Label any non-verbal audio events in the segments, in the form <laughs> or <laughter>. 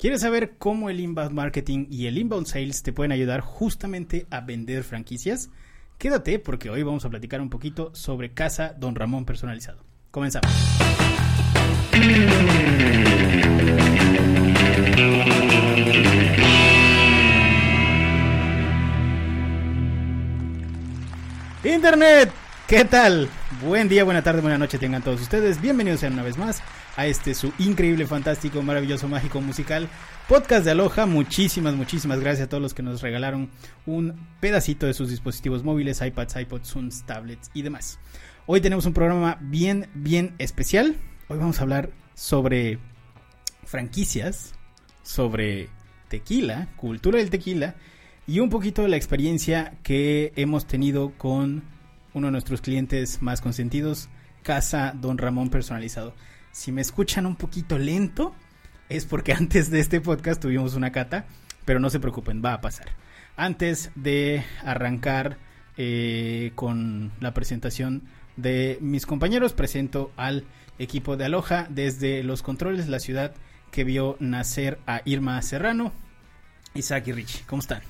¿Quieres saber cómo el inbound marketing y el inbound sales te pueden ayudar justamente a vender franquicias? Quédate porque hoy vamos a platicar un poquito sobre Casa Don Ramón personalizado. Comenzamos. Internet, ¿qué tal? Buen día, buena tarde, buena noche tengan todos ustedes. Bienvenidos una vez más a este su increíble, fantástico, maravilloso, mágico musical podcast de Aloha. Muchísimas, muchísimas gracias a todos los que nos regalaron un pedacito de sus dispositivos móviles, iPads, iPods, Zooms, tablets y demás. Hoy tenemos un programa bien, bien especial. Hoy vamos a hablar sobre franquicias, sobre tequila, cultura del tequila y un poquito de la experiencia que hemos tenido con uno de nuestros clientes más consentidos, Casa Don Ramón Personalizado. Si me escuchan un poquito lento, es porque <laughs> antes de este podcast tuvimos una cata, pero no se preocupen, va a pasar. Antes de arrancar eh, con la presentación de mis compañeros, presento al equipo de Aloha desde los controles la ciudad que vio nacer a Irma Serrano, Isaac y Richie. ¿Cómo están?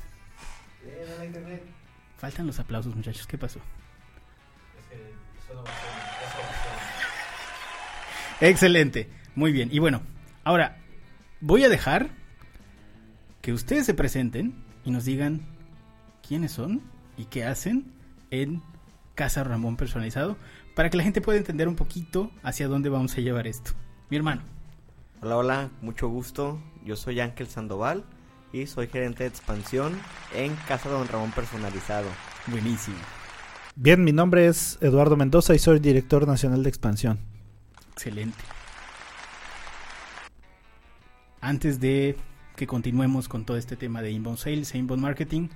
Faltan los aplausos, muchachos. ¿Qué pasó? Excelente. Muy bien. Y bueno, ahora voy a dejar que ustedes se presenten y nos digan quiénes son y qué hacen en Casa Ramón Personalizado para que la gente pueda entender un poquito hacia dónde vamos a llevar esto. Mi hermano. Hola, hola, mucho gusto. Yo soy Ángel Sandoval y soy gerente de expansión en Casa Don Ramón Personalizado. Buenísimo. Bien, mi nombre es Eduardo Mendoza y soy director nacional de expansión. Excelente. Antes de que continuemos con todo este tema de inbound sales e inbound marketing,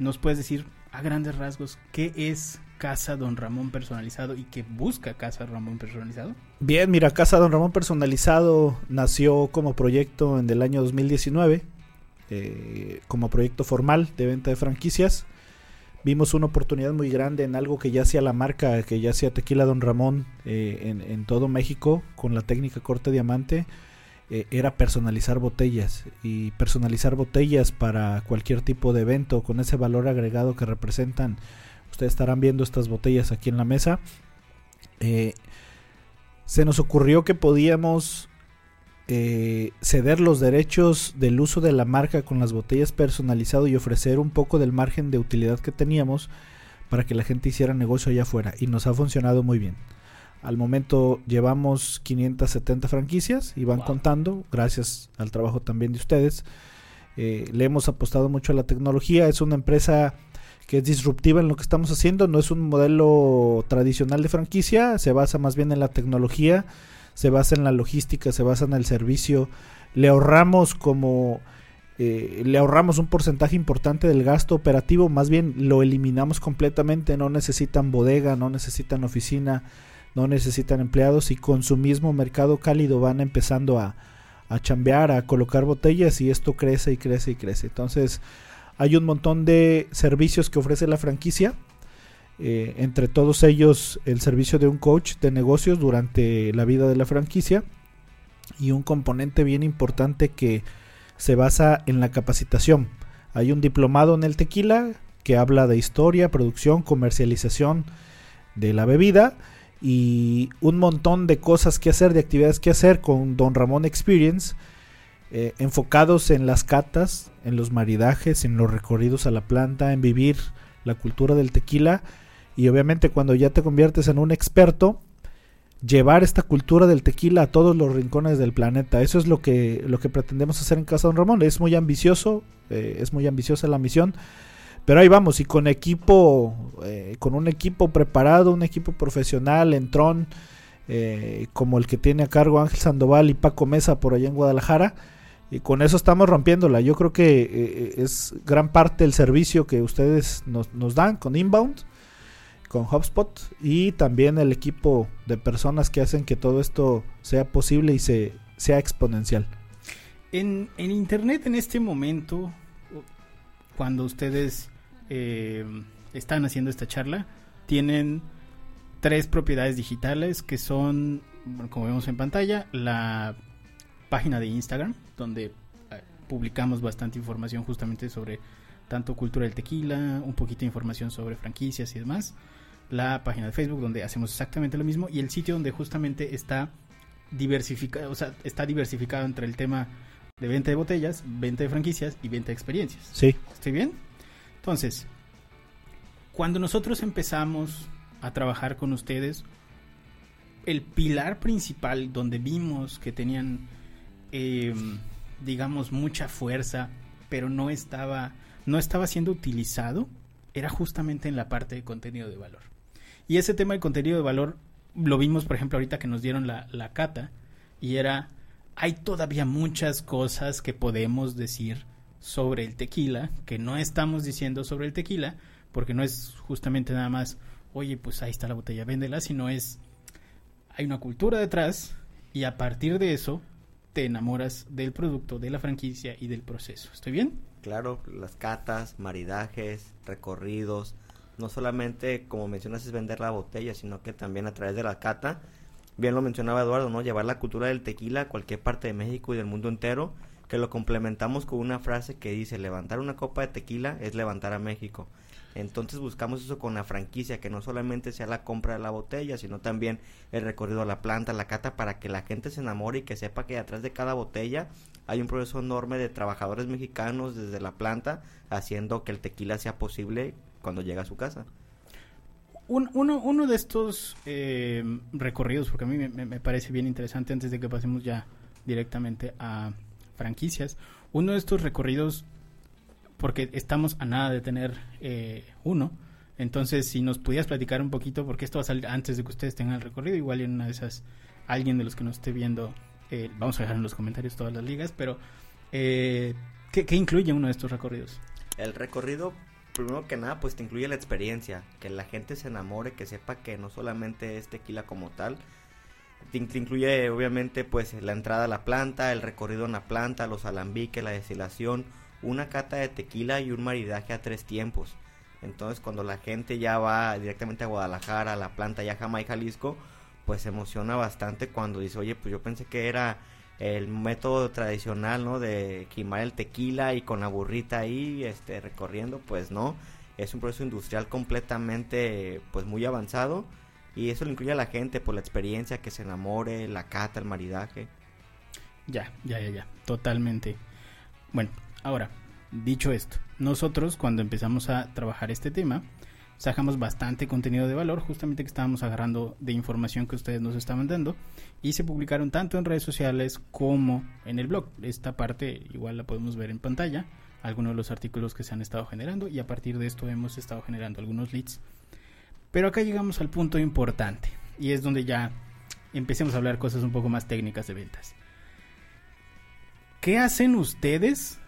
¿nos puedes decir a grandes rasgos qué es Casa Don Ramón Personalizado y qué busca Casa Ramón Personalizado? Bien, mira, Casa Don Ramón Personalizado nació como proyecto en el año 2019 eh, como proyecto formal de venta de franquicias. Vimos una oportunidad muy grande en algo que ya hacía la marca, que ya hacía Tequila Don Ramón eh, en, todo México con la técnica corte diamante. Eh, era personalizar botellas y personalizar botellas para cualquier tipo de evento con ese valor agregado que representan. Ustedes estarán viendo estas botellas aquí en la mesa. se nos ocurrió que podíamos eh, ceder los derechos del uso de la marca con las botellas personalizado y ofrecer un poco del margen de utilidad que teníamos para que la gente hiciera negocio allá afuera. Y nos ha funcionado muy bien. Al momento llevamos 570 franquicias y van contando, gracias al trabajo también de ustedes. Eh, le hemos apostado mucho a la tecnología, es una empresa que es disruptiva en lo que estamos haciendo, no es un modelo tradicional de franquicia, se basa más bien en la tecnología se basa en la logística, se basa en el servicio. Le ahorramos como... Eh, le ahorramos un porcentaje importante del gasto operativo, más bien lo eliminamos completamente, no necesitan bodega, no necesitan oficina, no necesitan empleados y con su mismo mercado cálido van empezando a, a chambear, a colocar botellas y esto crece y crece y crece. Entonces hay un montón de servicios que ofrece la franquicia eh, entre todos ellos el servicio de un coach de negocios durante la vida de la franquicia y un componente bien importante que se basa en la capacitación. Hay un diplomado en el tequila que habla de historia, producción, comercialización de la bebida y un montón de cosas que hacer, de actividades que hacer con Don Ramón Experience, eh, enfocados en las catas, en los maridajes, en los recorridos a la planta, en vivir la cultura del tequila y obviamente cuando ya te conviertes en un experto, llevar esta cultura del tequila a todos los rincones del planeta. Eso es lo que, lo que pretendemos hacer en Casa Don Ramón. Es muy ambicioso, eh, es muy ambiciosa la misión. Pero ahí vamos, y con equipo, eh, con un equipo preparado, un equipo profesional en Tron, eh, como el que tiene a cargo Ángel Sandoval y Paco Mesa por allá en Guadalajara. Y con eso estamos rompiéndola. Yo creo que es gran parte del servicio que ustedes nos, nos dan con Inbound con HubSpot y también el equipo de personas que hacen que todo esto sea posible y se, sea exponencial. En, Internet en este momento, cuando ustedes eh, están haciendo esta charla, tienen tres propiedades digitales que son, como vemos en pantalla, la página de Instagram, donde publicamos bastante información justamente sobre tanto cultura del tequila, un poquito de información sobre franquicias y demás. La página de Facebook donde hacemos exactamente lo mismo y el sitio donde justamente está diversificado, o sea, está diversificado entre el tema de venta de botellas, venta de franquicias y venta de experiencias. Sí. ¿Estoy bien? Entonces, cuando nosotros empezamos a trabajar con ustedes, el pilar principal donde vimos que tenían, eh, digamos, mucha fuerza, pero no estaba, no estaba siendo utilizado, era justamente en la parte de contenido de valor. Y ese tema de contenido de valor lo vimos, por ejemplo, ahorita que nos dieron la, la cata, y era, hay todavía muchas cosas que podemos decir sobre el tequila, que no estamos diciendo sobre el tequila, porque no es justamente nada más, oye, pues ahí está la botella, véndela, sino es, hay una cultura detrás y a partir de eso te enamoras del producto, de la franquicia y del proceso. ¿Estoy bien? Claro, las catas, maridajes, recorridos, no solamente como mencionas es vender la botella, sino que también a través de la cata, bien lo mencionaba Eduardo, ¿no? Llevar la cultura del tequila a cualquier parte de México y del mundo entero, que lo complementamos con una frase que dice, levantar una copa de tequila es levantar a México. Entonces buscamos eso con la franquicia, que no solamente sea la compra de la botella, sino también el recorrido a la planta, la cata, para que la gente se enamore y que sepa que atrás de cada botella hay un proceso enorme de trabajadores mexicanos desde la planta, haciendo que el tequila sea posible cuando llega a su casa. Un, uno, uno de estos eh, recorridos, porque a mí me, parece bien interesante antes de que pasemos ya directamente a franquicias, uno de estos recorridos, porque estamos a nada de tener eh, uno, entonces si nos pudieras platicar un poquito, porque esto va a salir antes de que ustedes tengan el recorrido, igual en una de esas, alguien de los que nos esté viendo, eh, vamos a dejar en los comentarios todas las ligas, pero eh, ¿qué, ¿qué incluye uno de estos recorridos? El recorrido primero que nada, pues te incluye la experiencia, que la gente se enamore, que sepa que no solamente es tequila como tal, te, incluye obviamente pues la entrada a la planta, el recorrido en la planta, los alambiques, la destilación, una cata de tequila y un maridaje a tres tiempos. Entonces cuando la gente ya va directamente a Guadalajara, a la planta ya Jamaica, Jalisco, pues se emociona bastante cuando dice, oye, pues yo pensé que era el método tradicional, ¿no? De quemar el tequila y con la burrita ahí, este, recorriendo, pues no. Es un proceso industrial completamente, pues muy avanzado. Y eso le incluye a la gente por la experiencia, que se enamore, la cata, el maridaje. Ya, ya, ya, ya, totalmente. Bueno, ahora, dicho esto, nosotros cuando empezamos a trabajar este tema, sacamos bastante contenido de valor, justamente que estábamos agarrando de información que ustedes nos estaban dando y se publicaron tanto en redes sociales como en el blog. Esta parte igual la podemos ver en pantalla, algunos de los artículos que se han estado generando y a partir de esto hemos estado generando algunos leads. Pero acá llegamos al punto importante y es donde ya empecemos a hablar cosas un poco más técnicas de ventas. ¿Qué hacen ustedes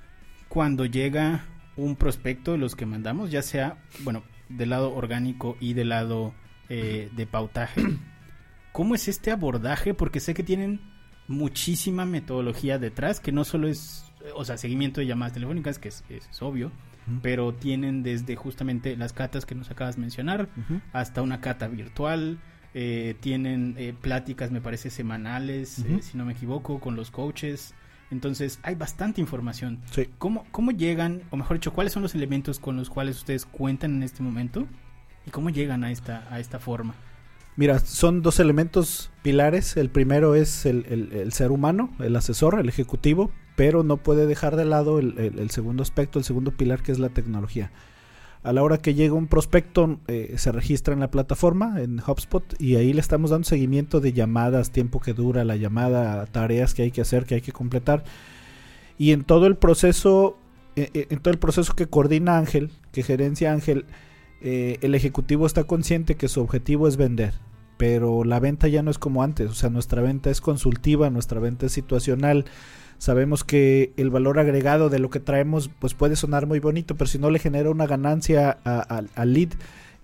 cuando llega un prospecto de los que mandamos, ya sea, bueno, del lado orgánico y del lado eh, de pautaje. <clears throat> ¿Cómo es este abordaje? Porque sé que tienen muchísima metodología detrás, que no solo es, o sea, seguimiento de llamadas telefónicas, que es, es obvio, uh -huh. pero tienen desde justamente las catas que nos acabas de mencionar, uh -huh. hasta una cata virtual, eh, tienen eh, pláticas, me parece, semanales, uh -huh. si no me equivoco, con los coaches. Entonces hay bastante información. Sí. ¿Cómo, ¿Cómo llegan, o mejor dicho, cuáles son los elementos con los cuales ustedes cuentan en este momento? ¿Y cómo llegan a esta, a esta forma? Mira, son dos elementos pilares. El primero es el, el, el ser humano, el asesor, el ejecutivo, pero no puede dejar de lado el, el, segundo aspecto, el segundo pilar, que es la tecnología. A la hora que llega un prospecto, eh, se registra en la plataforma, en HubSpot, y ahí le estamos dando seguimiento de llamadas, tiempo que dura la llamada, tareas que hay que hacer, que hay que completar. Y en todo el proceso, eh, en todo el proceso que coordina Ángel, que gerencia Ángel, eh, el ejecutivo está consciente que su objetivo es vender, pero la venta ya no es como antes, o sea, nuestra venta es consultiva, nuestra venta es situacional. Sabemos que el valor agregado de lo que traemos pues puede sonar muy bonito, pero si no le genera una ganancia al lead,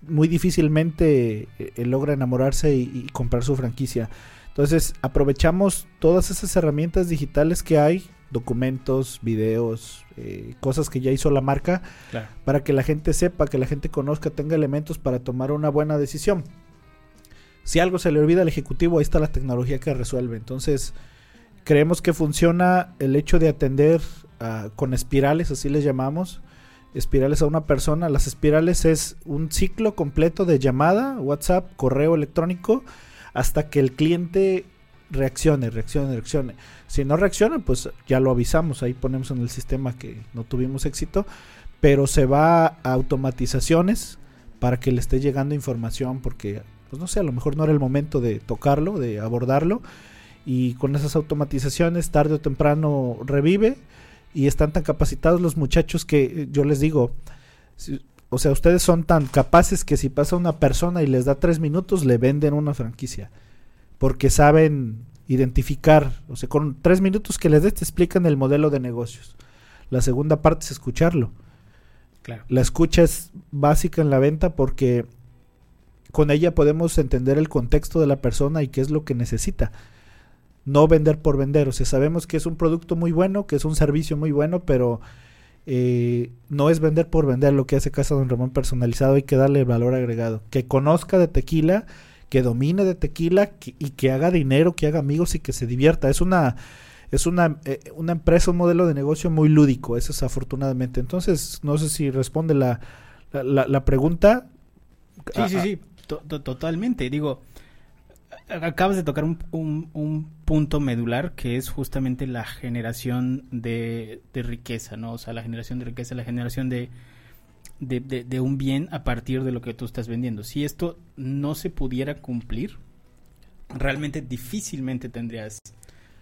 muy difícilmente eh, logra enamorarse y, y, comprar su franquicia. Entonces aprovechamos todas esas herramientas digitales que hay, documentos, videos, eh, cosas que ya hizo la marca, claro. para que la gente sepa, que la gente conozca, tenga elementos para tomar una buena decisión. Si algo se le olvida al ejecutivo, ahí está la tecnología que resuelve. Entonces, creemos que funciona el hecho de atender ah, con espirales, así les llamamos, espirales a una persona. Las espirales es un ciclo completo de llamada, WhatsApp, correo electrónico, hasta que el cliente reaccione, reaccione, reaccione. Si no reacciona, pues ya lo avisamos, ahí ponemos en el sistema que no tuvimos éxito, pero se va a automatizaciones para que le esté llegando información porque pues no sé, a lo mejor no era el momento de tocarlo, de abordarlo y con esas automatizaciones tarde o temprano revive y están tan capacitados los muchachos que eh, yo les digo, o sea, ustedes son tan capaces que si pasa una persona y les da tres minutos, le venden una franquicia. Porque saben identificar, o sea, con tres minutos que les des te explican el modelo de negocios. La segunda parte es escucharlo. Claro. La escucha es básica en la venta porque con ella podemos entender el contexto de la persona y qué es lo que necesita no vender por vender. O sea, sabemos que es un producto muy bueno, que es un servicio muy bueno, pero eh, no es vender por vender lo que hace Casa Don Ramón personalizado, hay que darle valor agregado. Que conozca de tequila, que domine de tequila y que haga dinero, que haga amigos y que se divierta. Es una es una, eh, una empresa, un modelo de negocio muy lúdico, eso es afortunadamente. Entonces, no sé si responde la, la, la, pregunta. Sí, sí, sí, totalmente. Digo, acabas de tocar un, un, punto medular que es justamente la generación de, de, riqueza, ¿no? O sea, la generación de riqueza, la generación de, de, de, un bien a partir de lo que tú estás vendiendo. Si esto no se pudiera cumplir, realmente difícilmente tendrías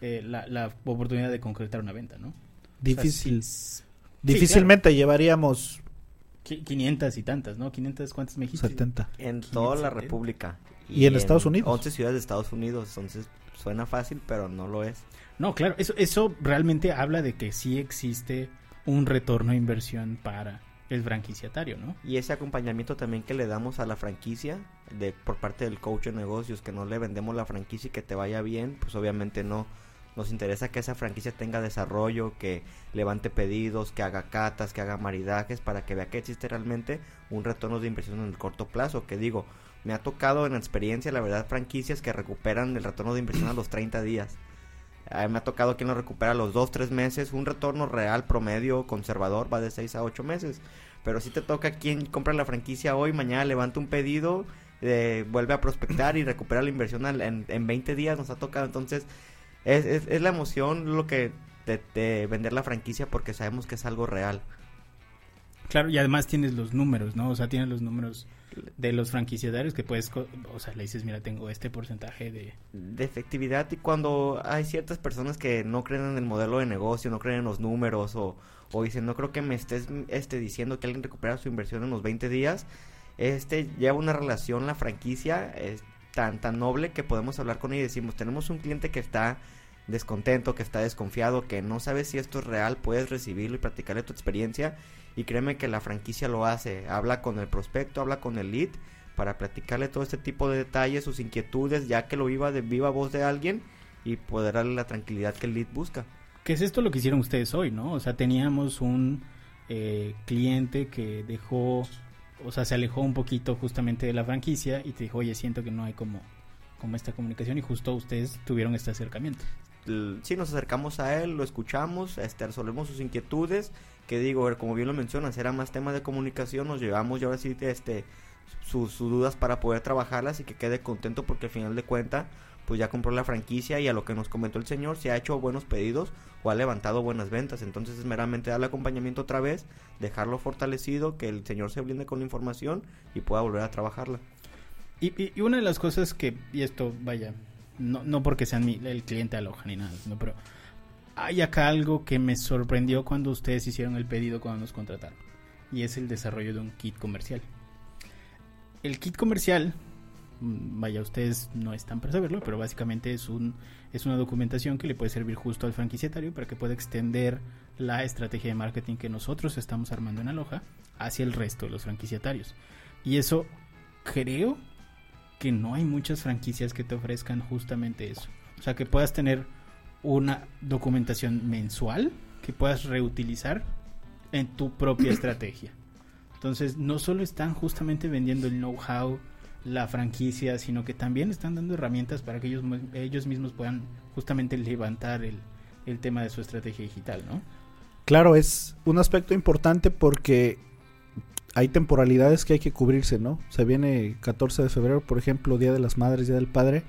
eh, la, la, oportunidad de concretar una venta, ¿no? Difícil. Difícilmente llevaríamos 500 y tantas, ¿no? 500, ¿cuántas me dijiste? 70. En toda la República. ¿Y, en, Estados Unidos? 11 ciudades de Estados Unidos, entonces suena fácil, pero no lo es. No, claro, eso, eso realmente habla de que sí existe un retorno a inversión para el franquiciatario, ¿no? Y ese acompañamiento también que le damos a la franquicia de por parte del coach de negocios, que no le vendemos la franquicia y que te vaya bien, pues obviamente no. Nos interesa que esa franquicia tenga desarrollo, que levante pedidos, que haga catas, que haga maridajes, para que vea que existe realmente un retorno de inversión en el corto plazo. Que digo, me ha tocado en experiencia, la verdad, franquicias que recuperan el retorno de inversión a los 30 días. me ha tocado quien lo recupera a los 2, 3 meses. Un retorno real, promedio, conservador, va de 6 a 8 meses. Pero si te toca quien compra la franquicia hoy, mañana levanta un pedido, eh, vuelve a prospectar y recupera la inversión en, en 20 días. Nos ha tocado. Entonces, es, es, la emoción lo que de vender la franquicia porque sabemos que es algo real. Claro, y además tienes los números, ¿no? O sea, tienes los números de los franquiciatarios que puedes, o sea, le dices, mira, tengo este porcentaje de... Efectividad y cuando hay ciertas personas que no creen en el modelo de negocio, no creen en los números o, o dicen, no creo que me estés este, diciendo que alguien recupera su inversión en los 20 días, este lleva una relación, la franquicia, es tan, tan noble que podemos hablar con ella y decimos, tenemos un cliente que está descontento, que está desconfiado, que no sabe si esto es real, puedes recibirlo y practicarle tu experiencia y créeme que la franquicia lo hace, habla con el prospecto, habla con el lead para platicarle todo este tipo de detalles, sus inquietudes, ya que lo iba de viva voz de alguien y poder darle la tranquilidad que el lead busca. ¿Qué es esto lo que hicieron ustedes hoy, no? O sea, teníamos un eh, cliente que dejó, o sea, se alejó un poquito justamente de la franquicia y te dijo, oye, siento que no hay como, como esta comunicación y justo ustedes tuvieron este acercamiento. Sí, nos acercamos a él, lo escuchamos, este, resolvemos sus inquietudes que digo, como bien lo mencionas, era más tema de comunicación, nos llevamos y ahora sí este, sus, dudas para poder trabajarlas y que quede contento porque al final de cuentas pues ya compró la franquicia y a lo que nos comentó el señor se ha hecho buenos pedidos o ha levantado buenas ventas. Entonces es meramente darle acompañamiento otra vez, dejarlo fortalecido, que el señor se blinde con la información y pueda volver a trabajarla. Y, y, una de las cosas que, y esto vaya, no, no porque sean mi, el cliente aloja ni nada, no, pero hay acá algo que me sorprendió cuando ustedes hicieron el pedido cuando nos contrataron. Y es el desarrollo de un kit comercial. El kit comercial, mm, vaya, ustedes no están para saberlo, pero básicamente es, un, es una documentación que le puede servir justo al franquiciatario para que pueda extender la estrategia de marketing que nosotros estamos armando en Aloha hacia el resto de los franquiciatarios. Y eso creo que no hay muchas franquicias que te ofrezcan justamente eso. O sea, que puedas tener una documentación mensual que puedas reutilizar en tu propia <coughs> estrategia. Entonces, no solo están justamente vendiendo el know-how, la franquicia, sino que también están dando herramientas para que ellos, ellos mismos puedan justamente levantar el, el tema de su estrategia digital, ¿no? Claro, es un aspecto importante porque hay temporalidades que hay que cubrirse, ¿no? Se viene 14 de febrero, por ejemplo, Día de las Madres, Día del Padre,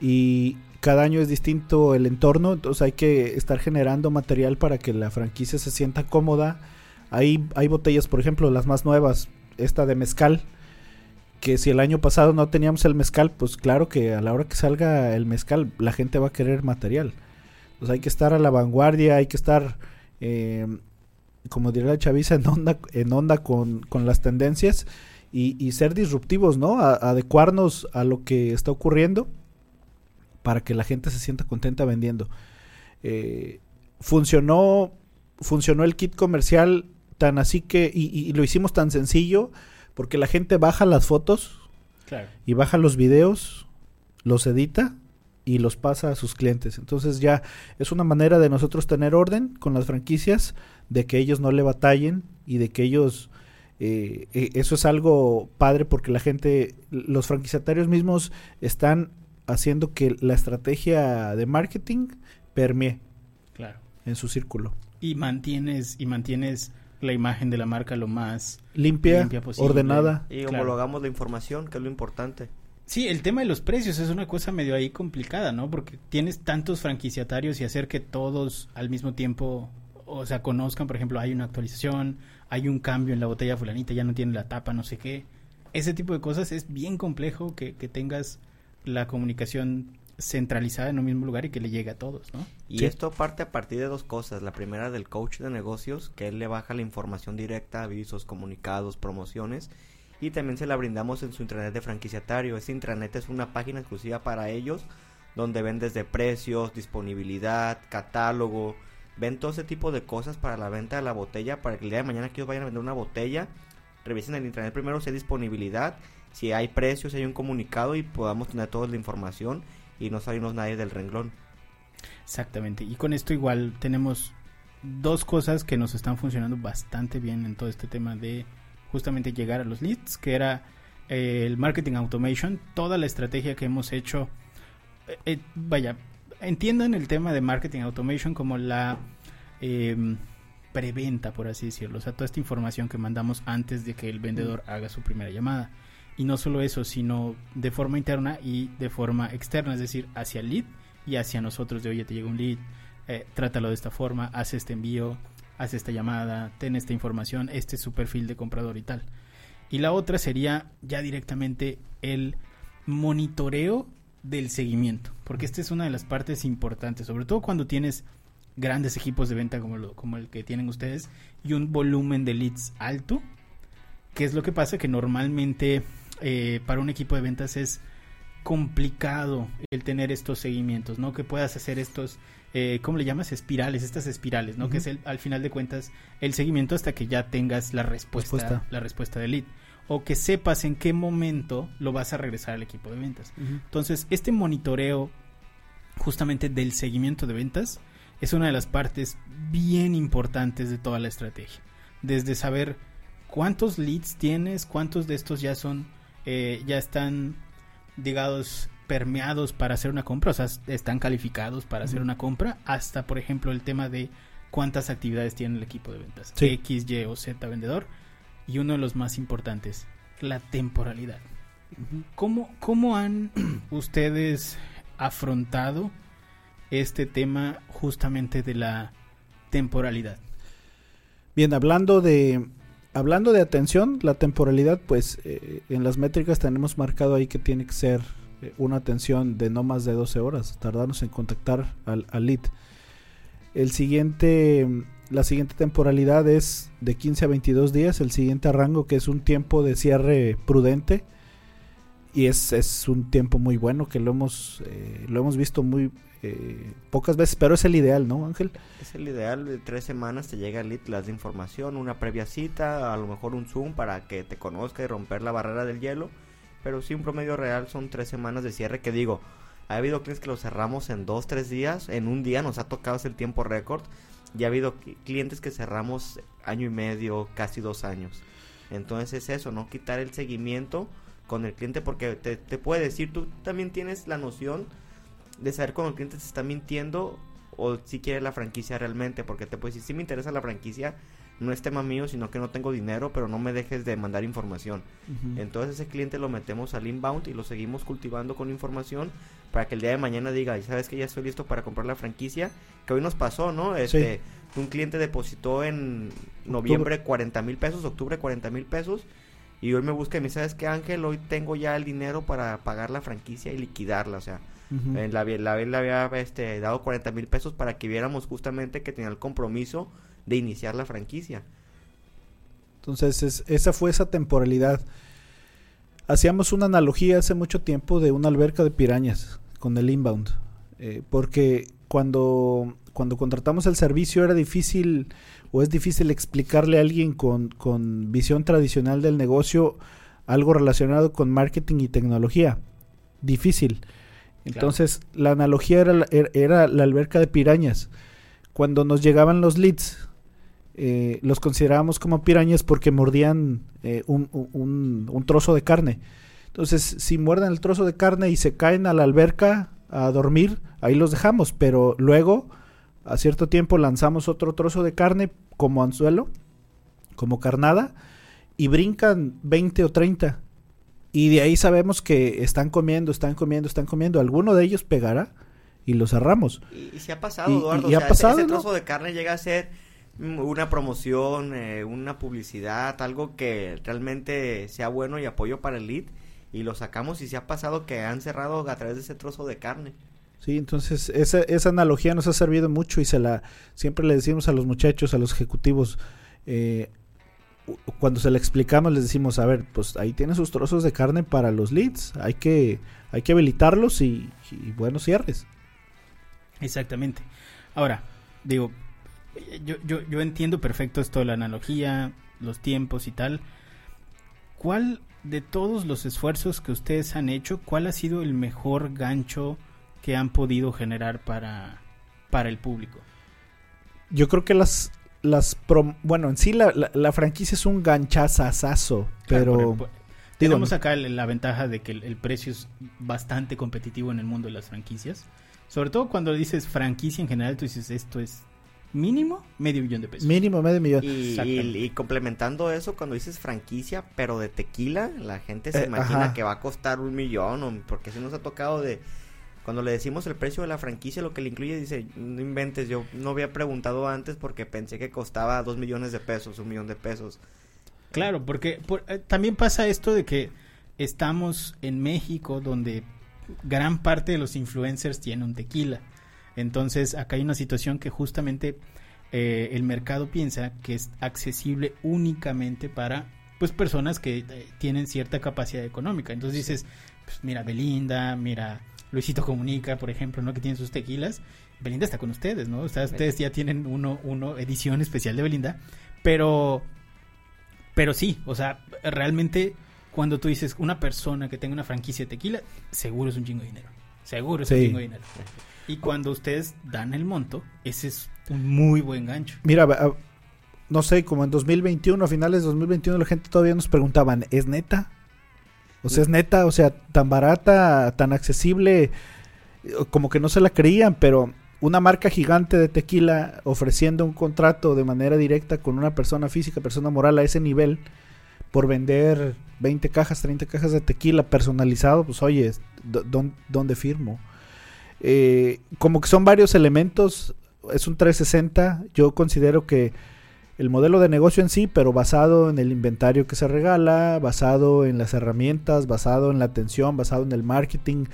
y cada año es distinto el entorno, entonces hay que estar generando material para que la franquicia se sienta cómoda. Hay, hay botellas, por ejemplo, las más nuevas, esta de mezcal, que si el año pasado no teníamos el mezcal, pues claro que a la hora que salga el mezcal, la gente va a querer material. Entonces hay que estar a la vanguardia, hay que estar, eh, como diría la chaviza, en onda, en onda con, con las tendencias y, y, ser disruptivos, ¿no? A, adecuarnos a lo que está ocurriendo para que la gente se sienta contenta vendiendo. Eh, funcionó, funcionó el kit comercial tan así que, y, y, lo hicimos tan sencillo, porque la gente baja las fotos claro. y baja los videos, los edita y los pasa a sus clientes. Entonces ya es una manera de nosotros tener orden con las franquicias, de que ellos no le batallen y de que ellos... Eh, eh, eso es algo padre porque la gente, los franquiciatarios mismos están haciendo que la estrategia de marketing permee claro. en su círculo. Y mantienes, y mantienes la imagen de la marca lo más limpia, limpia posible. ordenada. Y Claro. homologamos la información, que es lo importante. Sí, el tema de los precios es una cosa medio ahí complicada, ¿no? Porque tienes tantos franquiciatarios y hacer que todos al mismo tiempo, o sea, conozcan, por ejemplo, hay una actualización, hay un cambio en la botella fulanita, ya no tiene la tapa, no sé qué. Ese tipo de cosas es bien complejo que, que tengas la comunicación centralizada en un mismo lugar y que le llegue a todos, ¿no? Y Sí. esto parte a partir de dos cosas. La primera del coach de negocios, que él le baja la información directa, avisos, comunicados, promociones. Y también se la brindamos en su intranet de franquiciatario. Ese intranet es una página exclusiva para ellos, donde ven desde precios, disponibilidad, catálogo, ven todo ese tipo de cosas para la venta de la botella, para que el día de mañana que ellos vayan a vender una botella, revisen el intranet primero si hay disponibilidad, si hay precios, si hay un comunicado y podamos tener toda la información y no salirnos nadie del renglón. Exactamente. Y con esto igual tenemos dos cosas que nos están funcionando bastante bien en todo este tema de justamente llegar a los leads, que era eh, el marketing automation, toda la estrategia que hemos hecho. eh, eh, vaya, entiendan el tema de marketing automation como la eh, preventa, por así decirlo. O sea, toda esta información que mandamos antes de que el vendedor haga su primera llamada. Y no solo eso, sino de forma interna y de forma externa, es decir, hacia el lead y hacia nosotros de, oye, te llega un lead, eh, trátalo de esta forma, haz este envío, haz esta llamada, ten esta información, este es su perfil de comprador y tal. Y la otra sería ya directamente el monitoreo del seguimiento, porque esta es una de las partes importantes, sobre todo cuando tienes grandes equipos de venta como, lo, como el que tienen ustedes y un volumen de leads alto, que es lo que pasa que normalmente eh, para un equipo de ventas es complicado el tener estos seguimientos, ¿no? Que puedas hacer estos, eh, ¿cómo le llamas? Espirales, estas espirales, ¿no? Que es el, al final de cuentas el seguimiento hasta que ya tengas la respuesta, Respuesta. la respuesta del lead. O que sepas en qué momento lo vas a regresar al equipo de ventas. Entonces, este monitoreo justamente del seguimiento de ventas es una de las partes bien importantes de toda la estrategia. Desde saber cuántos leads tienes, cuántos de estos ya son, eh, ya están, digamos, permeados para hacer una compra, o sea, están calificados para hacer una compra, hasta, por ejemplo, el tema de cuántas actividades tiene el equipo de ventas. Sí. X, Y o Z vendedor. Y uno de los más importantes, la temporalidad. ¿Cómo, cómo han <clears throat> ustedes afrontado este tema justamente de la temporalidad? Bien, hablando de hablando de atención, la temporalidad, pues eh, en las métricas tenemos marcado ahí que tiene que ser eh, una atención de no más de 12 horas, tardarnos en contactar al, al lead. El siguiente, la siguiente temporalidad es de 15 a 22 días, el siguiente rango que es un tiempo de cierre prudente y es, es un tiempo muy bueno que lo hemos, eh, lo hemos visto muy eh, pocas veces, pero es el ideal, ¿no, Ángel? Es el ideal, de tres semanas te llega el lead, las de información, una previa cita, a lo mejor un Zoom para que te conozca y romper la barrera del hielo. Pero sí, un promedio real son tres semanas de cierre que digo, ha habido clientes que los cerramos en dos, tres días, en un día nos ha tocado el tiempo récord. Y ha habido cli- clientes que cerramos año y medio, casi dos años. Entonces es eso, ¿no? Quitar el seguimiento con el cliente porque te, te puede decir, tú también tienes la noción de saber cuando el cliente te está mintiendo o si quiere la franquicia realmente, porque te puedes decir, si me interesa la franquicia, no es tema mío, sino que no tengo dinero, pero no me dejes de mandar información. Entonces ese cliente lo metemos al inbound y lo seguimos cultivando con información para que el día de mañana diga, sabes que ya estoy listo para comprar la franquicia, que hoy nos pasó, ¿no? Este, un cliente depositó en noviembre 40 mil pesos, octubre 40 mil pesos, y hoy me busca y me dice, ¿sabes qué Ángel? Hoy tengo ya el dinero para pagar la franquicia y liquidarla, o sea, en la, la, le había este, dado 40 mil pesos para que viéramos justamente que tenía el compromiso de iniciar la franquicia. Entonces, esa fue esa temporalidad. Hacíamos una analogía hace mucho tiempo de una alberca de pirañas con el inbound. Eh, porque cuando, cuando contratamos el servicio era difícil o es difícil explicarle a alguien con, con visión tradicional del negocio algo relacionado con marketing y tecnología. Difícil. Entonces, la analogía era, era, la alberca de pirañas. Cuando nos llegaban los leads, eh, los considerábamos como pirañas porque mordían eh, un, un, trozo de carne. Entonces, si muerden el trozo de carne y se caen a la alberca a dormir, ahí los dejamos. Pero luego, a cierto tiempo, lanzamos otro trozo de carne como anzuelo, como carnada, y brincan 20 o 30. Y de ahí sabemos que están comiendo, están comiendo, están comiendo. Alguno de ellos pegará y lo cerramos. Y, se ha pasado, Eduardo. Y, ha pasado, ese, trozo de carne llega a ser una promoción, eh, una publicidad, algo que realmente sea bueno y apoyo para el lead. Y lo sacamos y se ha pasado que han cerrado a través de ese trozo de carne. Sí, entonces esa, esa analogía nos ha servido mucho y se la siempre le decimos a los muchachos, a los ejecutivos, eh, cuando se le explicamos les decimos, a ver, pues ahí tiene sus trozos de carne para los leads, hay que, hay que habilitarlos y, buenos cierres. Exactamente. Ahora, digo, yo, yo, yo entiendo perfecto esto de la analogía, los tiempos y tal. ¿Cuál de todos los esfuerzos que ustedes han hecho, cuál ha sido el mejor gancho que han podido generar para, para el público? Yo creo que las, las bueno, en sí la, la, franquicia es un ganchazazazo, pero... tenemos acá la ventaja de que el, precio es bastante competitivo en el mundo de las franquicias. Sobre todo cuando dices franquicia en general, tú dices esto es mínimo medio millón de pesos. Mínimo medio millón. Y, complementando eso, cuando dices franquicia, pero de tequila, la gente se eh, imagina que va a costar un millón, porque si nos ha tocado de cuando le decimos el precio de la franquicia, lo que le incluye, dice, no inventes, yo no había preguntado antes porque pensé que costaba dos millones de pesos, un millón de pesos. Claro, porque eh, también pasa esto de que estamos en México donde gran parte de los influencers tienen un tequila. Entonces acá hay una situación que justamente eh, el mercado piensa que es accesible únicamente para pues personas que eh, tienen cierta capacidad económica. Entonces dices, pues mira Belinda, mira Luisito Comunica, por ejemplo, ¿no? Que tiene sus tequilas. Belinda está con ustedes, ¿no? O sea, ustedes ya tienen uno, uno edición especial de Belinda. Pero, pero sí, o sea, realmente cuando tú dices una persona que tenga una franquicia de tequila, seguro es un chingo de dinero. Seguro es un chingo de dinero. Y cuando ustedes dan el monto, ese es un muy buen gancho. Mira, no sé, como en 2021, a finales de 2021, la gente todavía nos preguntaban, ¿es neta? O sea, es neta, o sea, tan barata, tan accesible, como que no se la creían, pero una marca gigante de tequila ofreciendo un contrato de manera directa con una persona física, persona moral a ese nivel, por vender 20 cajas, 30 cajas de tequila personalizado, pues oye, ¿dónde firmo? Eh, como que son varios elementos, es un 360, yo considero que el modelo de negocio en sí, pero basado en el inventario que se regala, basado en las herramientas, basado en la atención, basado en el marketing,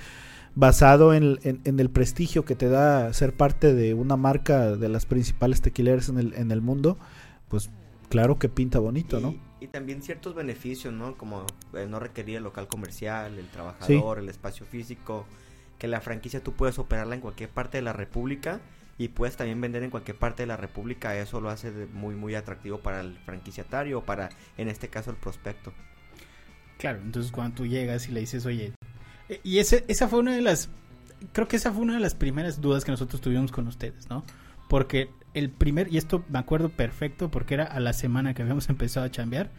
basado en, el prestigio que te da ser parte de una marca de las principales tequileras en el, en el mundo, pues claro que pinta bonito, ¿no? Y también ciertos beneficios, ¿no? Como eh, no requerir el local comercial, el trabajador, el espacio físico, que la franquicia tú puedes operarla en cualquier parte de la República y puedes también vender en cualquier parte de la República. Eso lo hace muy, muy atractivo para el franquiciatario o para, en este caso, el prospecto. Claro, entonces cuando tú llegas y le dices, oye, eh, y ese, esa fue una de las, creo que esa fue una de las primeras dudas que nosotros tuvimos con ustedes, ¿no? Porque el primer, y esto me acuerdo perfecto porque era a la semana que habíamos <laughs> empezado a chambear,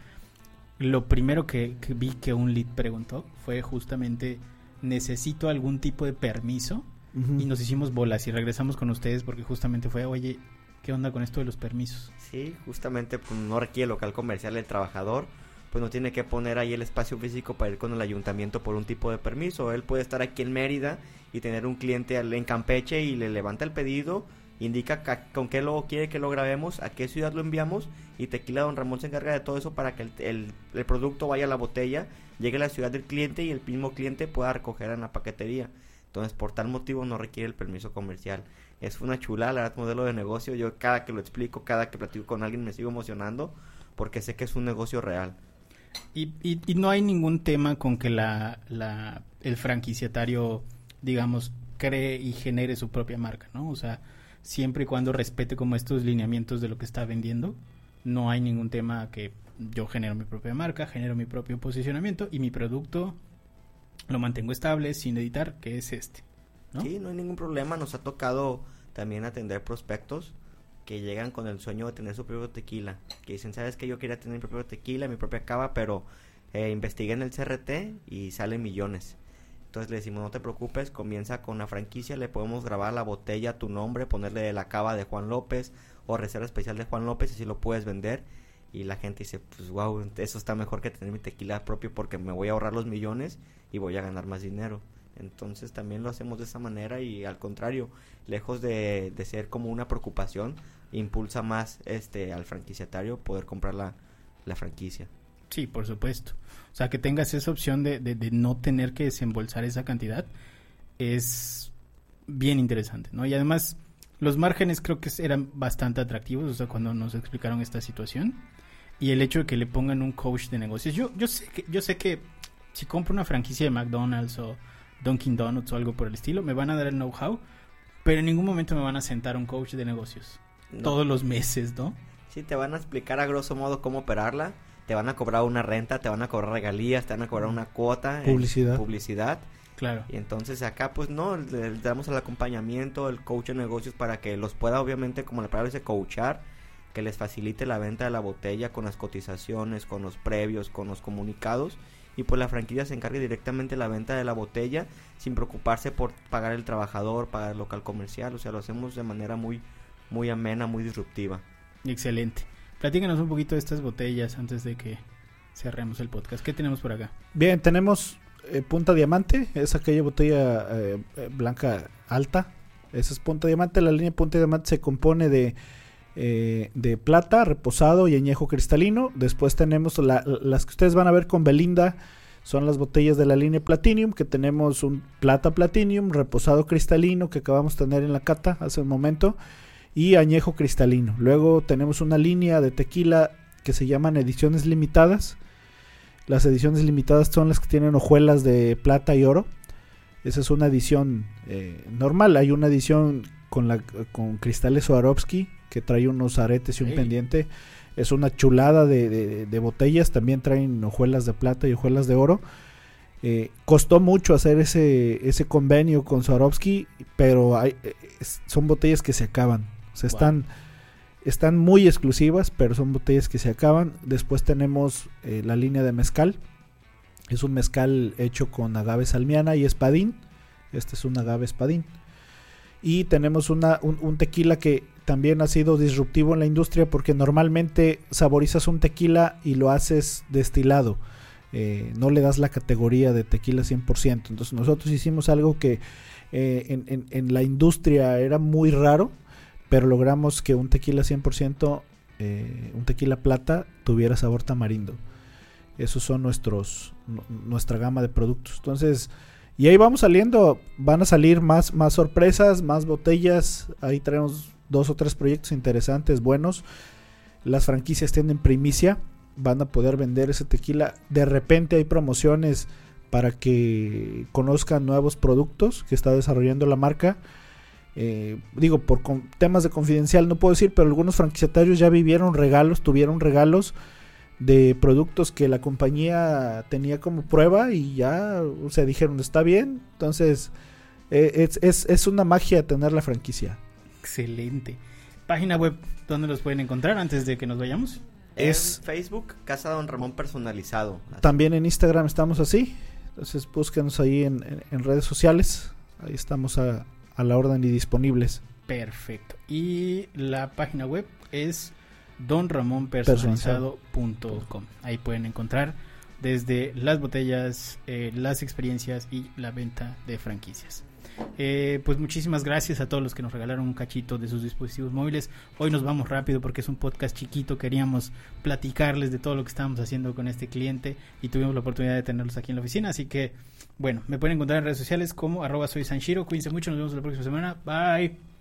lo primero que, vi que un lead preguntó fue justamente, necesito algún tipo de permiso Y nos hicimos bolas y regresamos con ustedes porque justamente fue, oye, ¿qué onda con esto de los permisos? Sí, justamente pues, no requiere local comercial el trabajador, pues no tiene que poner ahí el espacio físico para ir con el ayuntamiento por un tipo de permiso. Él puede estar aquí en Mérida y tener un cliente al- en Campeche y le levanta el pedido, indica ca- con qué lo quiere que lo grabemos, a qué ciudad lo enviamos y Tequila Don Ramón se encarga de todo eso para que el, el- el producto vaya a la botella, llegue a la ciudad del cliente y el mismo cliente pueda recoger en la paquetería. Entonces, por tal motivo no requiere el permiso comercial. Es una chula, la modelo de negocio. Yo cada que lo explico, cada que platico con alguien me sigo emocionando porque sé que es un negocio real. Y, y, y no hay ningún tema con que la, el franquiciatario, digamos, cree y genere su propia marca, ¿no? O sea, siempre y cuando respete como estos lineamientos de lo que está vendiendo, no hay ningún tema que yo genero mi propia marca, genero mi propio posicionamiento y mi producto lo mantengo estable sin editar, que es este. Sí, no hay ningún problema. Nos ha tocado también atender prospectos que llegan con el sueño de tener su propio tequila. Que dicen, ¿sabes que Yo quería tener mi propio tequila, mi propia cava, pero eh, investigué en el CRT y salen millones. Entonces le decimos, no te preocupes, comienza con la franquicia, le podemos grabar la botella tu nombre, ponerle la cava de Juan López o reserva especial de Juan López y así lo puedes vender. Y la gente dice, pues wow, eso está mejor que tener mi tequila propio porque me voy a ahorrar los millones y voy a ganar más dinero. Entonces también lo hacemos de esa manera y al contrario, lejos de, de ser como una preocupación, impulsa más este al franquiciatario poder comprar la, la franquicia. Sí, por supuesto. O sea, que tengas esa opción de, de, de no tener que desembolsar esa cantidad es bien interesante, ¿no? Y además, los márgenes creo que eran bastante atractivos, o sea, cuando nos explicaron esta situación. Y el hecho de que le pongan un coach de negocios. Yo, yo sé que, yo sé que si compro una franquicia de McDonald's o Dunkin' Donuts o algo por el estilo, me van a dar el know-how, pero en ningún momento me van a sentar un coach de negocios. No. Todos los meses, ¿no? Sí, te van a explicar a grosso modo cómo operarla, te van a cobrar una renta, te van a cobrar regalías, te van a cobrar una cuota en Publicidad. publicidad Claro. Y entonces acá pues no, le, le damos el acompañamiento, el coach de negocios para que los pueda obviamente, como la palabra dice, coachar, que les facilite la venta de la botella con las cotizaciones, con los previos, con los comunicados. Y pues la franquicia se encargue directamente de la venta de la botella sin preocuparse por pagar el trabajador, pagar el local comercial. O sea, lo hacemos de manera muy, muy amena, muy disruptiva. Excelente. Platícanos un poquito de estas botellas antes de que cerremos el podcast. ¿Qué tenemos por acá? Bien, tenemos eh, Punta Diamante, es aquella botella eh, eh, blanca alta. Esa es Punta Diamante. La línea Punta Diamante se compone de, eh, de plata, reposado y añejo cristalino. Después tenemos la- las que ustedes van a ver con Belinda. Son las botellas de la línea Platinum, que tenemos un plata Platinum, reposado cristalino, que acabamos de tener en la cata hace un momento, y añejo cristalino. Luego tenemos una línea de tequila que se llaman ediciones limitadas. Las ediciones limitadas son las que tienen hojuelas de plata y oro. Esa es una edición eh, normal. Hay una edición con, con cristales Swarovski que trae unos aretes y un pendiente. Es una chulada de, de- de botellas. También traen hojuelas de plata y hojuelas de oro. Eh, costó mucho hacer ese, ese convenio con Swarovski, pero hay, eh, son botellas que se acaban. O sea, Wow. están, están muy exclusivas, pero son botellas que se acaban. Después tenemos eh, la línea de mezcal. Es un mezcal hecho con agave salmiana y espadín. Este es un agave espadín. Y tenemos una, un, un tequila que también ha sido disruptivo en la industria porque normalmente saborizas un tequila y lo haces destilado. Eh, no le das la categoría de tequila 100%. Entonces nosotros hicimos algo que eh, en, en- la industria era muy raro, pero logramos que un tequila 100%, eh, un tequila plata, tuviera sabor tamarindo. Esos son nuestros, nu- nuestra gama de productos. Entonces, y ahí vamos saliendo, van a salir más, más sorpresas, más botellas. Ahí traemos dos o tres proyectos interesantes, buenos. Las franquicias tienen primicia, van a poder vender ese tequila. De repente hay promociones para que conozcan nuevos productos que está desarrollando la marca. Eh, digo, por temas de confidencial no puedo decir, pero algunos franquiciatarios ya vivieron regalos, tuvieron regalos de productos que la compañía tenía como prueba y ya, o sea, dijeron, está bien. Entonces, eh, es, es, es una magia tener la franquicia. Excelente. Página web, ¿dónde los pueden encontrar antes de que nos vayamos? Es- En Facebook, Casa Don Ramón Personalizado. Así. También en Instagram estamos así. Entonces, búsquenos ahí en, en- en redes sociales. Ahí estamos a, a la orden y disponibles. Perfecto. Y la página web es donramonpersonalizado.com. Ahí pueden encontrar desde las botellas, eh, las experiencias y la venta de franquicias. Eh, pues muchísimas gracias a todos los que nos regalaron un cachito de sus dispositivos móviles. Hoy nos vamos rápido porque es un podcast chiquito. Queríamos platicarles de todo lo que estábamos haciendo con este cliente y tuvimos la oportunidad de tenerlos aquí en la oficina. Así que, bueno, me pueden encontrar en redes sociales como arroba. Cuídense mucho, nos vemos la próxima semana. Bye.